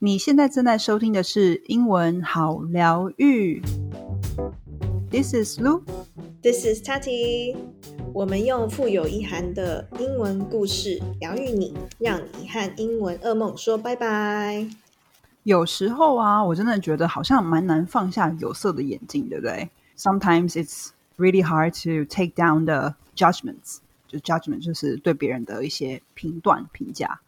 你现在正在收听的是英文好疗愈。This is Lu. This is Tati。我们用富有意涵的英文故事疗愈你，让你和英文噩梦说拜拜。有时候啊，我真的觉得好像蛮难放下有色的眼镜，对不对？Sometimes it's really hard to take down the judgments. 就 judgment 就是对别人的一些评断评价。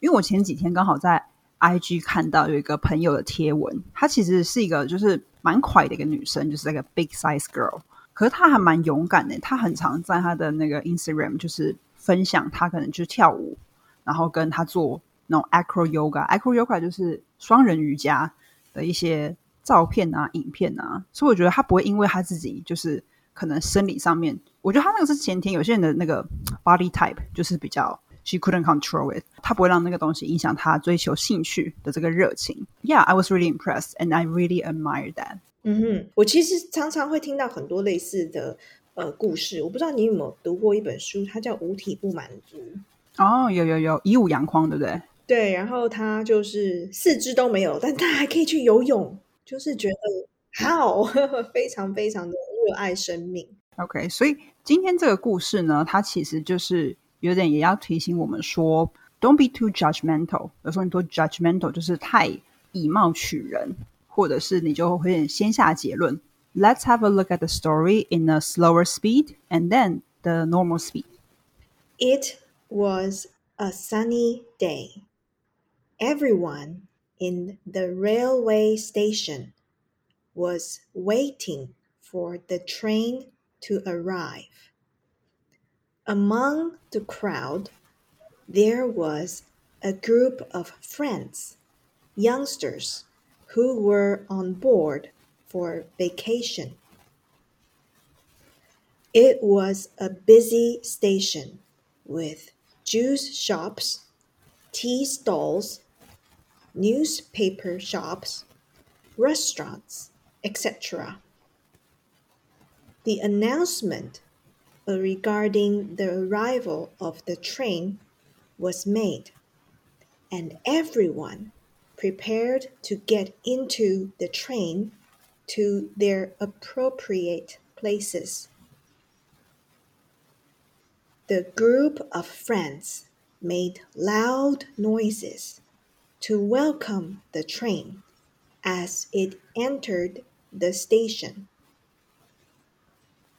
因为我前几天刚好在 IG 看到有一个朋友的贴文，她其实是一个就是蛮快的一个女生，就是那个 big size girl。可是她还蛮勇敢的，她很常在她的那个 Instagram 就是分享她可能就是跳舞，然后跟她做那种 acro yoga，acro yoga 就是双人瑜伽的一些照片啊、影片啊。所以我觉得她不会因为她自己就是可能生理上面，我觉得她那个是前天，有些人的那个 body type 就是比较。She couldn't control it，她不会让那个东西影响她追求兴趣的这个热情。Yeah, I was really impressed, and I really admire that. 嗯哼，我其实常常会听到很多类似的呃故事。我不知道你有没有读过一本书，它叫《无体不满足》。哦，有有有，以武扬匡，对不对？对，然后他就是四肢都没有，但他还可以去游泳，就是觉得好，非常非常的热爱生命。OK，所以今天这个故事呢，它其实就是。有点也要提醒我们说，Don't be too judgmental。有时候你多 judgmental 就是太以貌取人，或者是你就会先下结论。Let's have a look at the story in a slower speed and then the normal speed. It was a sunny day. Everyone in the railway station was waiting for the train to arrive. Among the crowd, there was a group of friends, youngsters, who were on board for vacation. It was a busy station with juice shops, tea stalls, newspaper shops, restaurants, etc. The announcement Uh, regarding the arrival of the train was made, and everyone prepared to get into the train to their appropriate places. The group of friends made loud noises to welcome the train as it entered the station.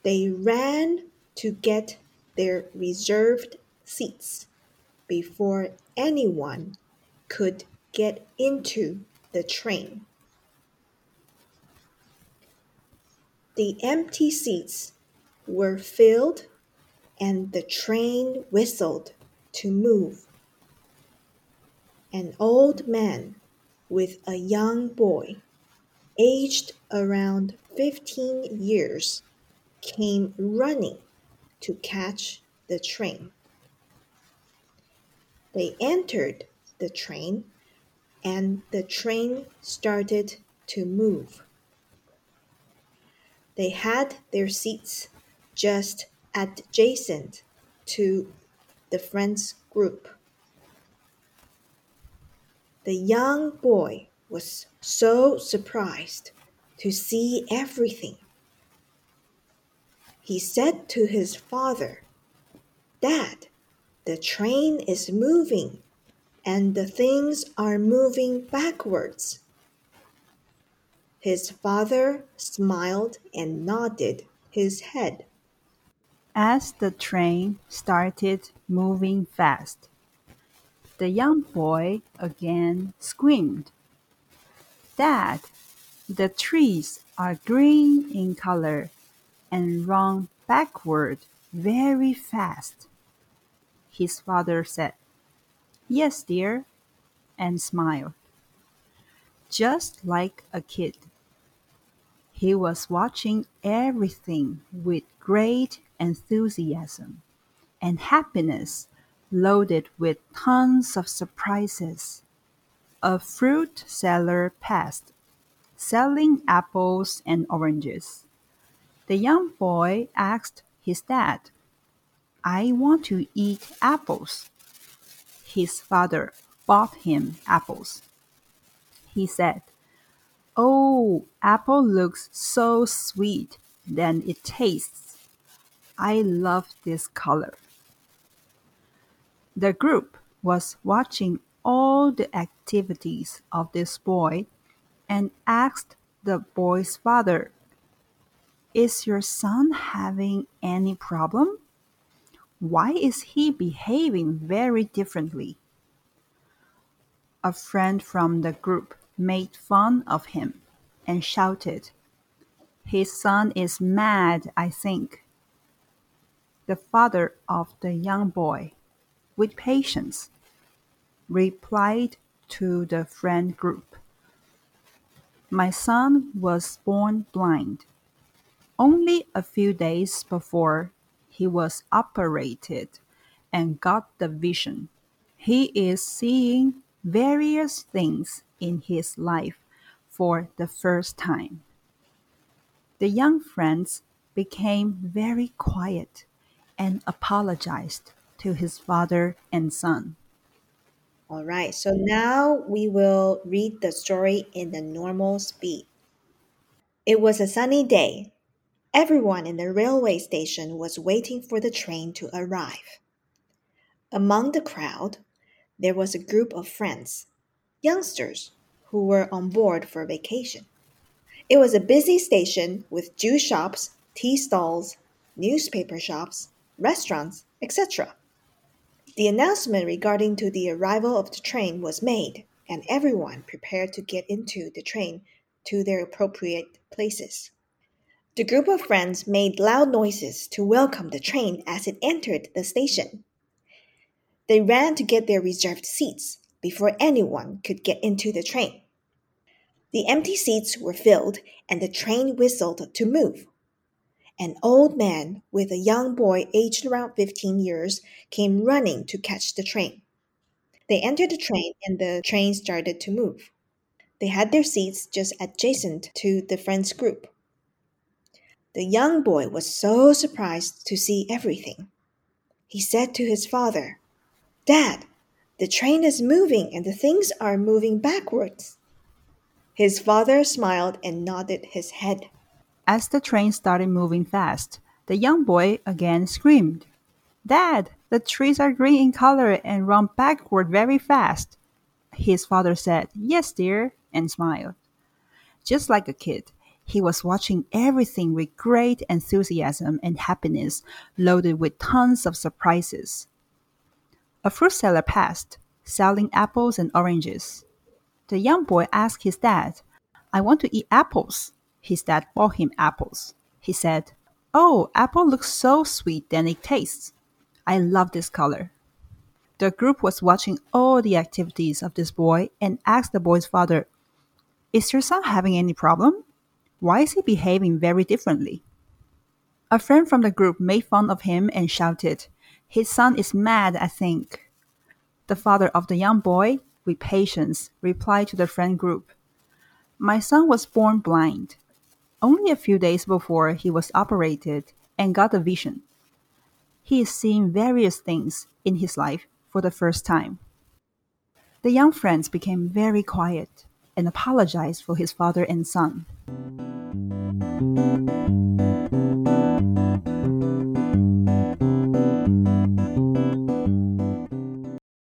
They ran to get their reserved seats before anyone could get into the train. The empty seats were filled and the train whistled to move. An old man with a young boy, aged around 15 years, came running to catch the train. They entered the train and the train started to move. They had their seats just adjacent to the friends group. The young boy was so surprised to see everything he said to his father, Dad, the train is moving and the things are moving backwards. His father smiled and nodded his head. As the train started moving fast, the young boy again screamed, Dad, the trees are green in color and run backward very fast. His father said, Yes, dear, and smiled. Just like a kid. He was watching everything with great enthusiasm and happiness, loaded with tons of surprises. A fruit seller passed, selling apples and oranges. The young boy asked his dad, I want to eat apples. His father bought him apples. he said, Oh, apple looks so sweet, than it tastes. I love this color. The group was watching all the activities of this boy and asked the boy's father, Is your son having any problem? Why is he behaving very differently? A friend from the group made fun of him and shouted, His son is mad, I think. The father of the young boy, with patience, replied to the friend group, My son was born blind. Only a few days before he was operated and got the vision. He is seeing various things in his life for the first time. The young friends became very quiet and apologized to his father and son. All right, so now we will read the story in the normal speed. It was a sunny day. Everyone in the railway station was waiting for the train to arrive. Among the crowd, there was a group of friends, youngsters, who were on board for vacation. It was a busy station with juice shops, tea stalls, newspaper shops, restaurants, etc. The announcement regarding to the arrival of the train was made, and everyone prepared to get into the train to their appropriate places. The group of friends made loud noises to welcome the train as it entered the station. They ran to get their reserved seats before anyone could get into the train. The empty seats were filled and the train whistled to move. An old man with a young boy aged around 15 years came running to catch the train. They entered the train and the train started to move. They had their seats just adjacent to the friends group. The young boy was so surprised to see everything. He said to his father, Dad, the train is moving and the things are moving backwards. His father smiled and nodded his head. As the train started moving fast, the young boy again screamed, Dad, the trees are green in color and run backward very fast. His father said, Yes, dear, and smiled. Just like a kid, he was watching everything with great enthusiasm and happiness, loaded with tons of surprises. A fruit seller passed, selling apples and oranges. The young boy asked his dad, I want to eat apples. His dad bought him apples. He said, Oh, apple looks so sweet than it tastes. I love this color. The group was watching all the activities of this boy and asked the boy's father, Is your son having any problem? Why is he behaving very differently? A friend from the group made fun of him and shouted, His son is mad, I think. The father of the young boy, with patience, replied to the friend group, My son was born blind. Only a few days before he was operated and got a vision. He is seeing various things in his life for the first time. The young friends became very quiet and apologized for his father and son.